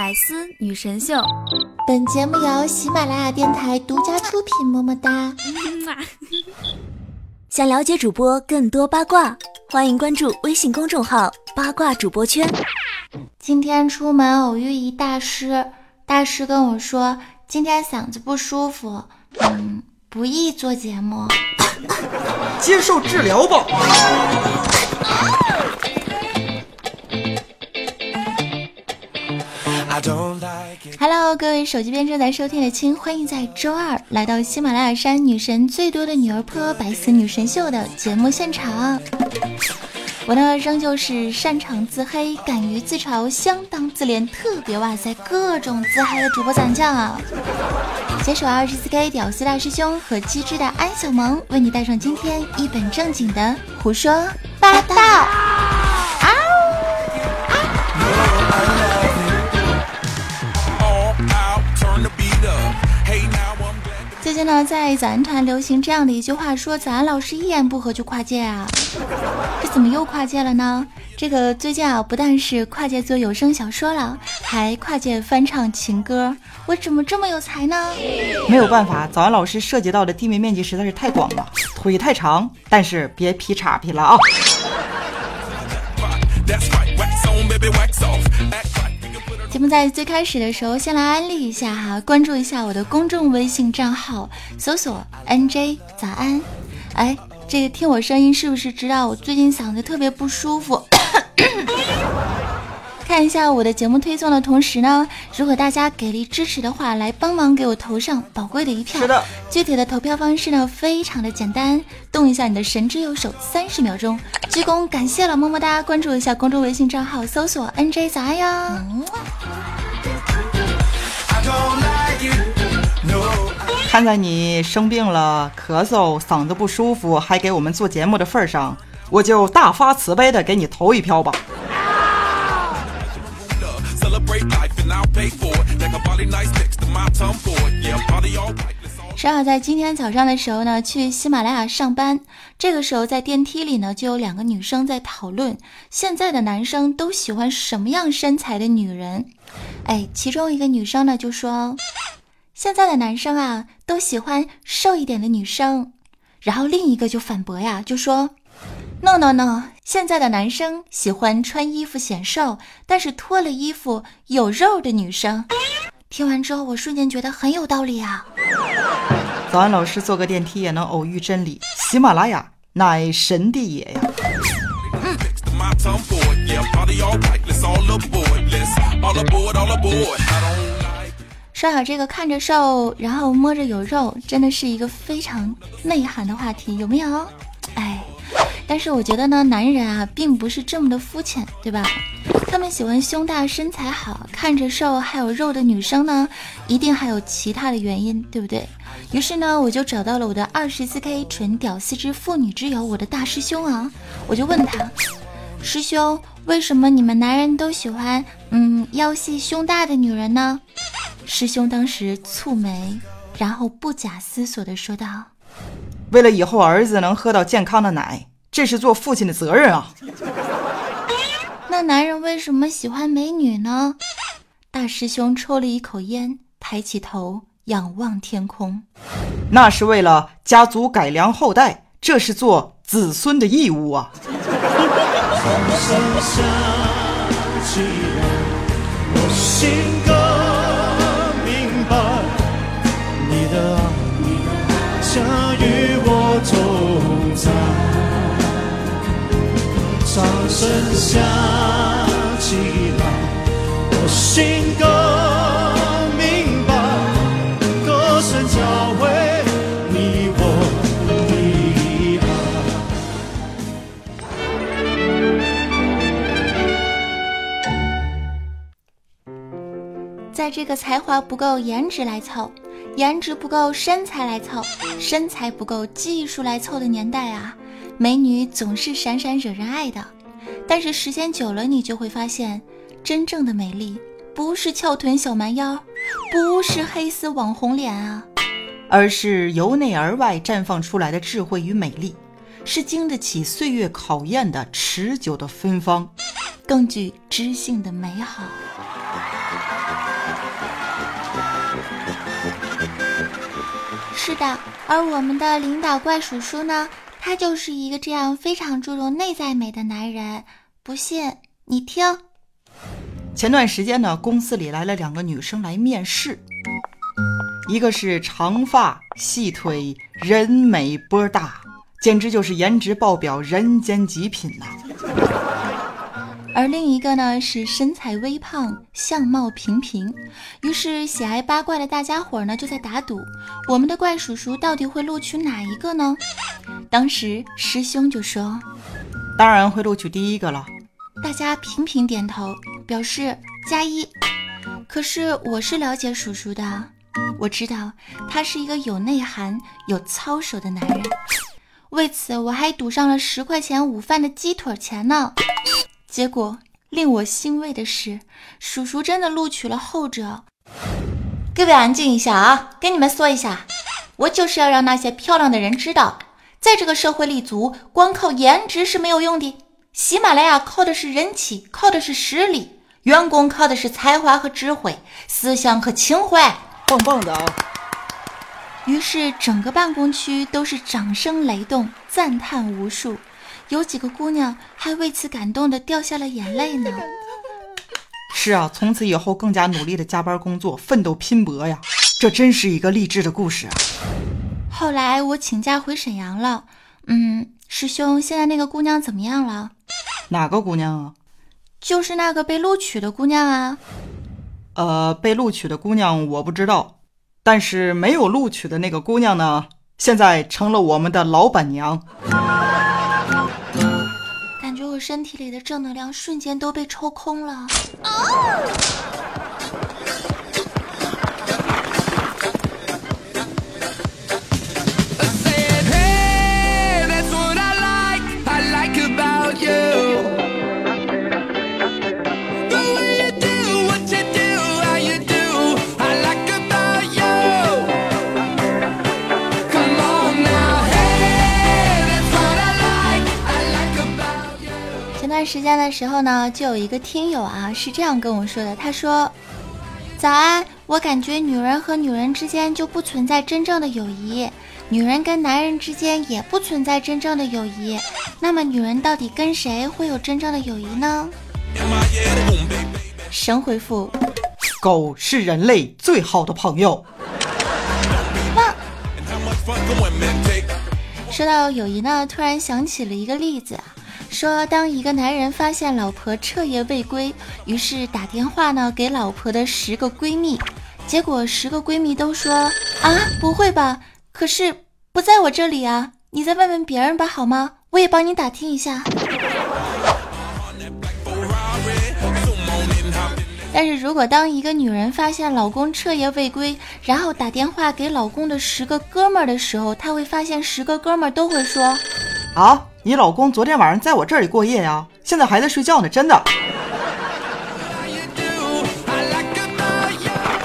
百思女神秀，本节目由喜马拉雅电台独家出品。么么哒！想了解主播更多八卦，欢迎关注微信公众号“八卦主播圈”。今天出门偶遇一大师，大师跟我说今天嗓子不舒服，嗯，不宜做节目，接受治疗吧。Hello，各位手机边正在收听的亲，欢迎在周二来到喜马拉雅山女神最多的女儿坡百思女神秀的节目现场。我呢，仍旧是擅长自黑、敢于自嘲、相当自恋、特别哇塞各种自嗨的主播攒将啊！携手二十四 K 屌丝大师兄和机智的安小萌，为你带上今天一本正经的胡说八道。最近呢，在早安团流行这样的一句话，说早安老师一言不合就跨界啊，这怎么又跨界了呢？这个最近啊，不但是跨界做有声小说了，还跨界翻唱情歌，我怎么这么有才呢？没有办法，早安老师涉及到的地面面积实在是太广了，腿太长，但是别劈叉劈了啊！节目在最开始的时候，先来安利一下哈，关注一下我的公众微信账号，搜索 NJ 早安。哎，这个听我声音是不是知道我最近嗓子特别不舒服？看一下我的节目推送的同时呢，如果大家给力支持的话，来帮忙给我投上宝贵的一票。是的，具体的投票方式呢，非常的简单，动一下你的神之右手，三十秒钟，鞠躬感谢了，么么哒！关注一下公众微信账号，搜索 NJ 早安呀。看在你生病了、咳嗽、嗓子不舒服，还给我们做节目的份上，我就大发慈悲的给你投一票吧。正好在今天早上的时候呢，去喜马拉雅上班，这个时候在电梯里呢，就有两个女生在讨论现在的男生都喜欢什么样身材的女人。哎，其中一个女生呢就说，现在的男生啊都喜欢瘦一点的女生，然后另一个就反驳呀，就说，no no no，现在的男生喜欢穿衣服显瘦，但是脱了衣服有肉的女生。听完之后，我瞬间觉得很有道理啊！早安，老师坐个电梯也能偶遇真理，喜马拉雅乃神的也呀！说好这个看着瘦，然后摸着有肉，真的是一个非常内涵的话题，有没有？哎，但是我觉得呢，男人啊，并不是这么的肤浅，对吧？他们喜欢胸大、身材好、看着瘦还有肉的女生呢，一定还有其他的原因，对不对？于是呢，我就找到了我的二十四 K 纯屌丝之妇女之友，我的大师兄啊，我就问他，师兄，为什么你们男人都喜欢嗯腰细胸大的女人呢？师兄当时蹙眉，然后不假思索的说道：“为了以后儿子能喝到健康的奶，这是做父亲的责任啊。”那男人为什么喜欢美女呢？大师兄抽了一口烟，抬起头仰望天空。那是为了家族改良后代，这是做子孙的义务啊。这个才华不够颜值来凑，颜值不够身材来凑，身材不够技术来凑的年代啊，美女总是闪闪惹人爱的。但是时间久了，你就会发现，真正的美丽不是翘臀小蛮腰，不是黑丝网红脸啊，而是由内而外绽放出来的智慧与美丽，是经得起岁月考验的持久的芬芳，更具知性的美好。是的，而我们的领导怪叔叔呢，他就是一个这样非常注重内在美的男人。不信你听。前段时间呢，公司里来了两个女生来面试，一个是长发细腿，人美波大，简直就是颜值爆表，人间极品呐。而另一个呢是身材微胖，相貌平平。于是喜爱八卦的大家伙呢就在打赌，我们的怪叔叔到底会录取哪一个呢？当时师兄就说：“当然会录取第一个了。”大家频频点头，表示加一。可是我是了解叔叔的，我知道他是一个有内涵、有操守的男人。为此，我还赌上了十块钱午饭的鸡腿钱呢。结果令我欣慰的是，叔叔真的录取了后者。各位安静一下啊！跟你们说一下，我就是要让那些漂亮的人知道，在这个社会立足，光靠颜值是没有用的。喜马拉雅靠的是人气，靠的是实力，员工靠的是才华和智慧，思想和情怀。棒棒的啊！于是整个办公区都是掌声雷动，赞叹无数。有几个姑娘还为此感动的掉下了眼泪呢。是啊，从此以后更加努力的加班工作，奋斗拼搏呀，这真是一个励志的故事啊。后来我请假回沈阳了，嗯，师兄，现在那个姑娘怎么样了？哪个姑娘啊？就是那个被录取的姑娘啊。呃，被录取的姑娘我不知道，但是没有录取的那个姑娘呢，现在成了我们的老板娘。身体里的正能量瞬间都被抽空了。时间的时候呢，就有一个听友啊是这样跟我说的，他说：“早安，我感觉女人和女人之间就不存在真正的友谊，女人跟男人之间也不存在真正的友谊。那么女人到底跟谁会有真正的友谊呢？”神回复：“狗是人类最好的朋友。”说到友谊呢，突然想起了一个例子。说，当一个男人发现老婆彻夜未归，于是打电话呢给老婆的十个闺蜜，结果十个闺蜜都说啊，不会吧？可是不在我这里啊，你再问问别人吧，好吗？我也帮你打听一下。但是如果当一个女人发现老公彻夜未归，然后打电话给老公的十个哥们儿的时候，她会发现十个哥们儿都会说啊。你老公昨天晚上在我这里过夜呀，现在还在睡觉呢，真的。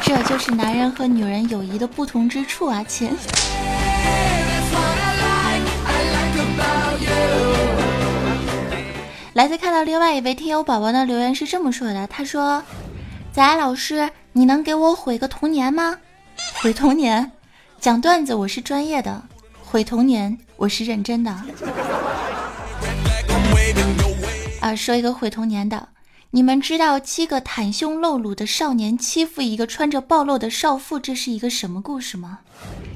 这就是男人和女人友谊的不同之处啊，亲。来自看到另外一位听友宝宝的留言是这么说的，他说：“早安老师，你能给我毁个童年吗？毁童年，讲段子我是专业的，毁童年我是认真的。”啊，说一个毁童年的，你们知道七个袒胸露乳的少年欺负一个穿着暴露的少妇，这是一个什么故事吗？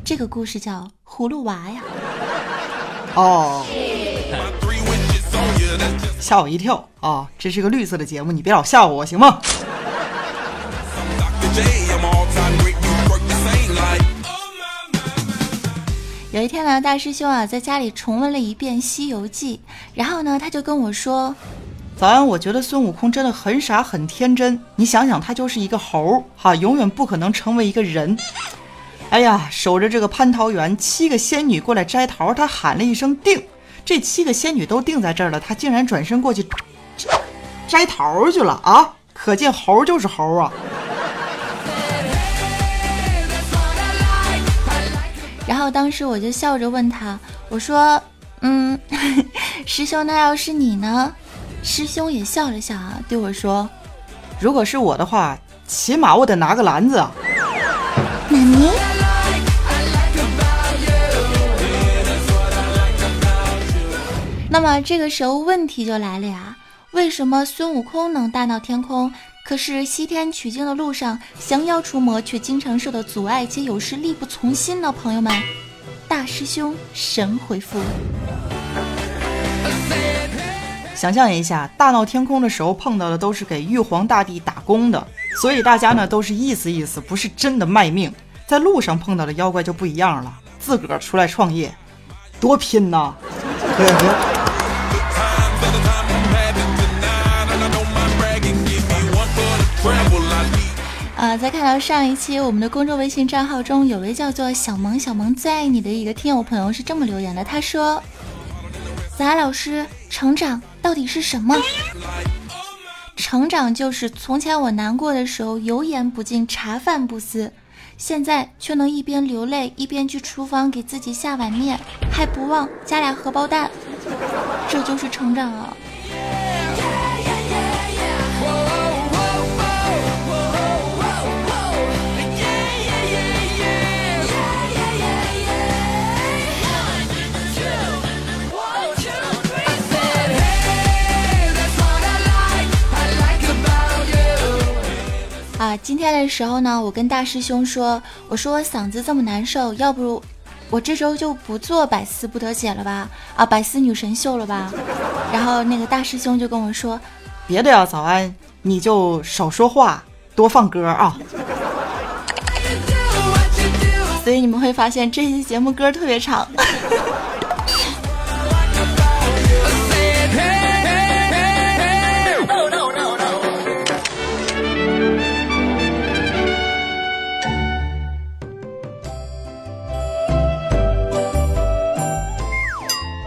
这个故事叫葫芦娃呀。哦，吓我一跳啊！这是个绿色的节目，你别老吓我行吗？有一天呢，大师兄啊在家里重温了一遍《西游记》，然后呢他就跟我说：“早安，我觉得孙悟空真的很傻很天真。你想想，他就是一个猴哈，永远不可能成为一个人。哎呀，守着这个蟠桃园，七个仙女过来摘桃，他喊了一声定，这七个仙女都定在这儿了，他竟然转身过去摘桃去了啊！可见猴就是猴啊。”当时我就笑着问他，我说：“嗯，师兄，那要是你呢？”师兄也笑了笑啊，对我说：“如果是我的话，起码我得拿个篮子。”妈咪。那么这个时候问题就来了呀，为什么孙悟空能大闹天空，可是西天取经的路上降妖除魔却经常受到阻碍，且有时力不从心呢？朋友们，大师兄神回复。想象一下，大闹天宫的时候碰到的都是给玉皇大帝打工的，所以大家呢都是意思意思，不是真的卖命。在路上碰到的妖怪就不一样了，自个儿出来创业，多拼呐！我，在看到上一期我们的公众微信账号中，有位叫做小萌小萌最爱你的一个听友朋友是这么留言的，他说：“子安老师，成长。”到底是什么？成长就是从前我难过的时候油盐不进茶饭不思，现在却能一边流泪一边去厨房给自己下碗面，还不忘加俩荷包蛋，这就是成长啊！今天的时候呢，我跟大师兄说，我说我嗓子这么难受，要不我这周就不做百思不得解了吧？啊，百思女神秀了吧？然后那个大师兄就跟我说，别的呀，早安，你就少说话，多放歌啊。所以你们会发现这期节目歌特别长。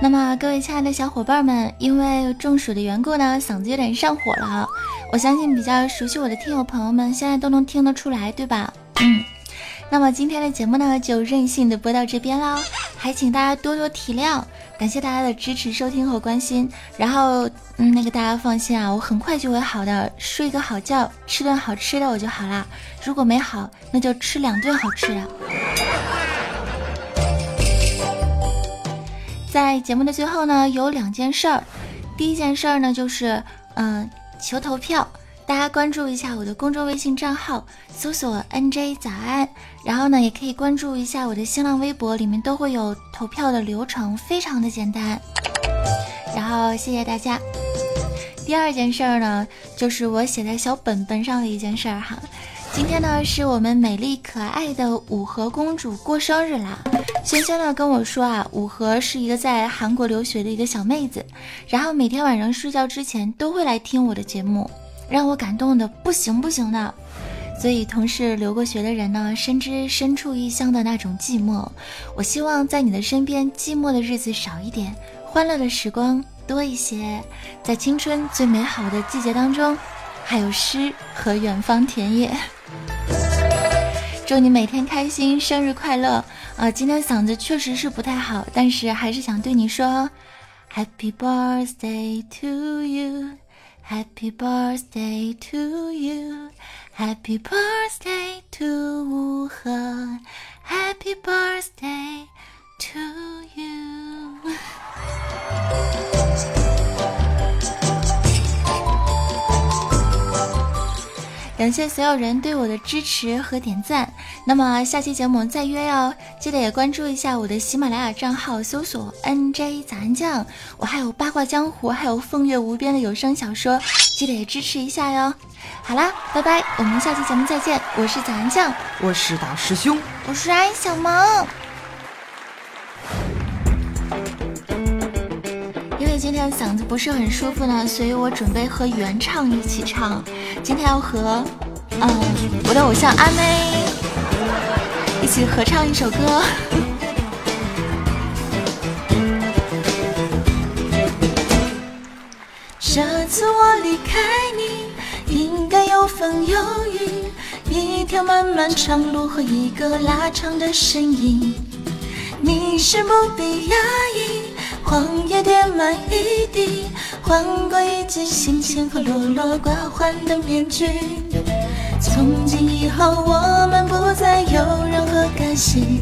那么，各位亲爱的小伙伴们，因为中暑的缘故呢，嗓子有点上火了。我相信比较熟悉我的听友朋友们，现在都能听得出来，对吧？嗯。那么今天的节目呢，就任性的播到这边啦，还请大家多多体谅，感谢大家的支持、收听和关心。然后，嗯，那个大家放心啊，我很快就会好的，睡个好觉，吃顿好吃的我就好啦。如果没好，那就吃两顿好吃的。在节目的最后呢，有两件事儿。第一件事儿呢，就是嗯，求投票，大家关注一下我的公众微信账号，搜索 “nj 早安”，然后呢，也可以关注一下我的新浪微博，里面都会有投票的流程，非常的简单。然后谢谢大家。第二件事儿呢，就是我写在小本本上的一件事儿哈。今天呢，是我们美丽可爱的五和公主过生日啦。萱萱呢跟我说啊，五和是一个在韩国留学的一个小妹子，然后每天晚上睡觉之前都会来听我的节目，让我感动的不行不行的。所以，同是留过学的人呢，深知身处异乡的那种寂寞。我希望在你的身边，寂寞的日子少一点，欢乐的时光多一些。在青春最美好的季节当中，还有诗和远方田野。祝你每天开心，生日快乐！啊，今天嗓子确实是不太好，但是还是想对你说，Happy birthday to you，Happy birthday to you，Happy birthday to 吴和，Happy birthday to you。感谢所有人对我的支持和点赞。那么下期节目再约哟，记得也关注一下我的喜马拉雅账号，搜索 NJ 早安酱。我还有八卦江湖，还有风月无边的有声小说，记得也支持一下哟。好啦，拜拜，我们下期节目再见。我是早安酱，我是大师兄，我是安小萌。天嗓子不是很舒服呢，所以我准备和原唱一起唱。今天要和，嗯，我的偶像阿妹一起合唱一首歌。这次我离开你，应该有风有雨，一条漫漫长路和一个拉长的身影。你是不必压抑。黄叶叠满一地，换过一句心情和落落寡欢的面具。从今以后，我们不再有任何干系。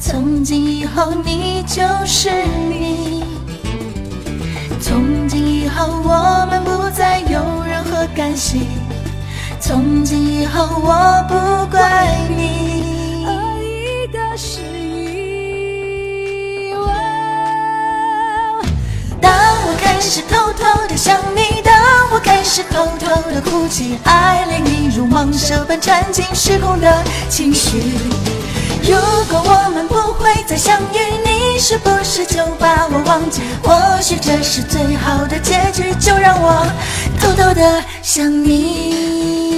从今以后，你就是你。从今以后我们不再有任何干系，从今以后我不怪你。开始偷偷的想你，当我开始偷偷的哭泣，爱恋你如蟒蛇般缠进失控的情绪。如果我们不会再相遇，你是不是就把我忘记？或许这是最好的结局，就让我偷偷的想你。